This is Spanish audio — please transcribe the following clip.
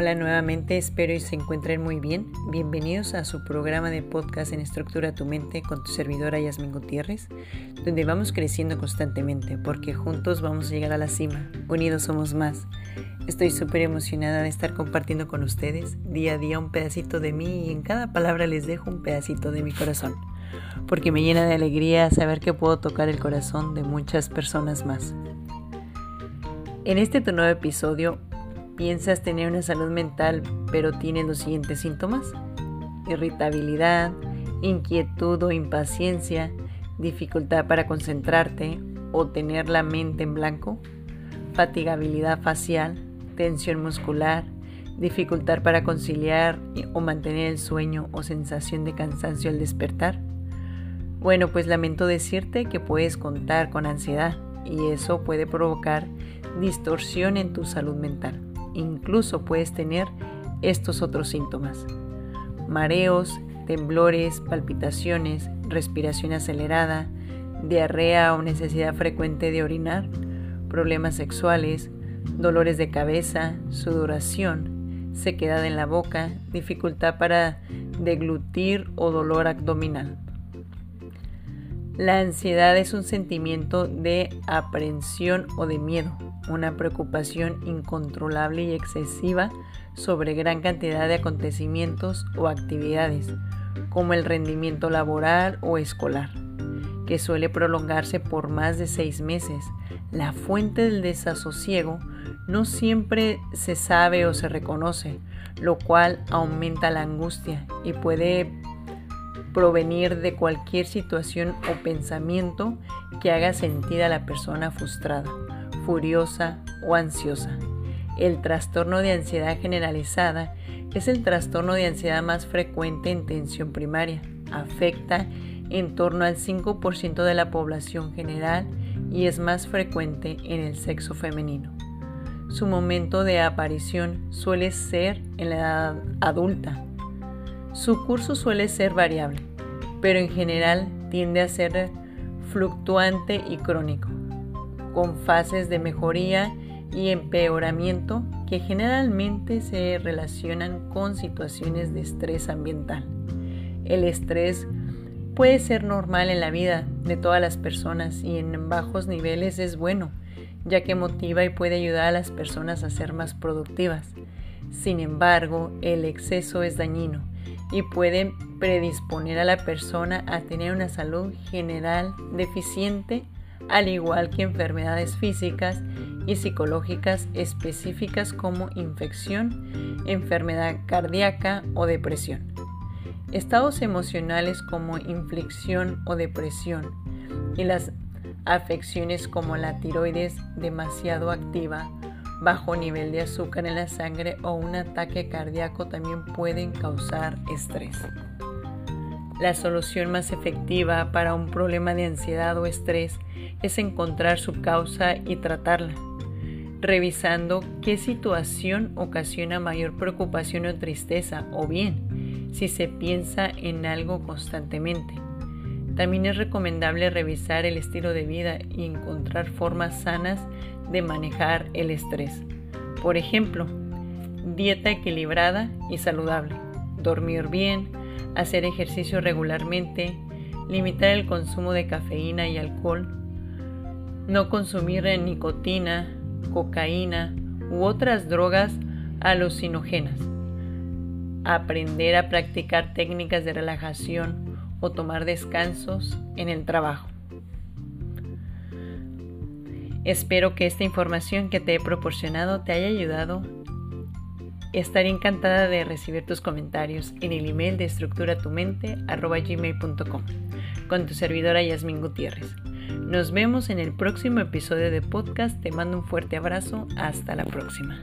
Hola nuevamente, espero y se encuentren muy bien. Bienvenidos a su programa de podcast en Estructura Tu Mente con tu servidora Yasmin Gutiérrez, donde vamos creciendo constantemente porque juntos vamos a llegar a la cima, unidos somos más. Estoy súper emocionada de estar compartiendo con ustedes día a día un pedacito de mí y en cada palabra les dejo un pedacito de mi corazón, porque me llena de alegría saber que puedo tocar el corazón de muchas personas más. En este tu nuevo episodio piensas tener una salud mental pero tienes los siguientes síntomas. Irritabilidad, inquietud o impaciencia, dificultad para concentrarte o tener la mente en blanco, fatigabilidad facial, tensión muscular, dificultad para conciliar o mantener el sueño o sensación de cansancio al despertar. Bueno, pues lamento decirte que puedes contar con ansiedad y eso puede provocar distorsión en tu salud mental incluso puedes tener estos otros síntomas. Mareos, temblores, palpitaciones, respiración acelerada, diarrea o necesidad frecuente de orinar, problemas sexuales, dolores de cabeza, sudoración, sequedad en la boca, dificultad para deglutir o dolor abdominal. La ansiedad es un sentimiento de aprensión o de miedo, una preocupación incontrolable y excesiva sobre gran cantidad de acontecimientos o actividades, como el rendimiento laboral o escolar, que suele prolongarse por más de seis meses. La fuente del desasosiego no siempre se sabe o se reconoce, lo cual aumenta la angustia y puede provenir de cualquier situación o pensamiento que haga sentir a la persona frustrada, furiosa o ansiosa. El trastorno de ansiedad generalizada es el trastorno de ansiedad más frecuente en tensión primaria. Afecta en torno al 5% de la población general y es más frecuente en el sexo femenino. Su momento de aparición suele ser en la edad adulta, su curso suele ser variable, pero en general tiende a ser fluctuante y crónico, con fases de mejoría y empeoramiento que generalmente se relacionan con situaciones de estrés ambiental. El estrés puede ser normal en la vida de todas las personas y en bajos niveles es bueno, ya que motiva y puede ayudar a las personas a ser más productivas. Sin embargo, el exceso es dañino y pueden predisponer a la persona a tener una salud general deficiente, al igual que enfermedades físicas y psicológicas específicas como infección, enfermedad cardíaca o depresión. Estados emocionales como inflexión o depresión y las afecciones como la tiroides demasiado activa bajo nivel de azúcar en la sangre o un ataque cardíaco también pueden causar estrés. La solución más efectiva para un problema de ansiedad o estrés es encontrar su causa y tratarla, revisando qué situación ocasiona mayor preocupación o tristeza o bien si se piensa en algo constantemente. También es recomendable revisar el estilo de vida y encontrar formas sanas de manejar el estrés. Por ejemplo, dieta equilibrada y saludable, dormir bien, hacer ejercicio regularmente, limitar el consumo de cafeína y alcohol, no consumir nicotina, cocaína u otras drogas alucinógenas, aprender a practicar técnicas de relajación o tomar descansos en el trabajo. Espero que esta información que te he proporcionado te haya ayudado. Estaré encantada de recibir tus comentarios en el email de estructuratumente.gmail.com con tu servidora Yasmin Gutiérrez. Nos vemos en el próximo episodio de podcast. Te mando un fuerte abrazo. Hasta la próxima.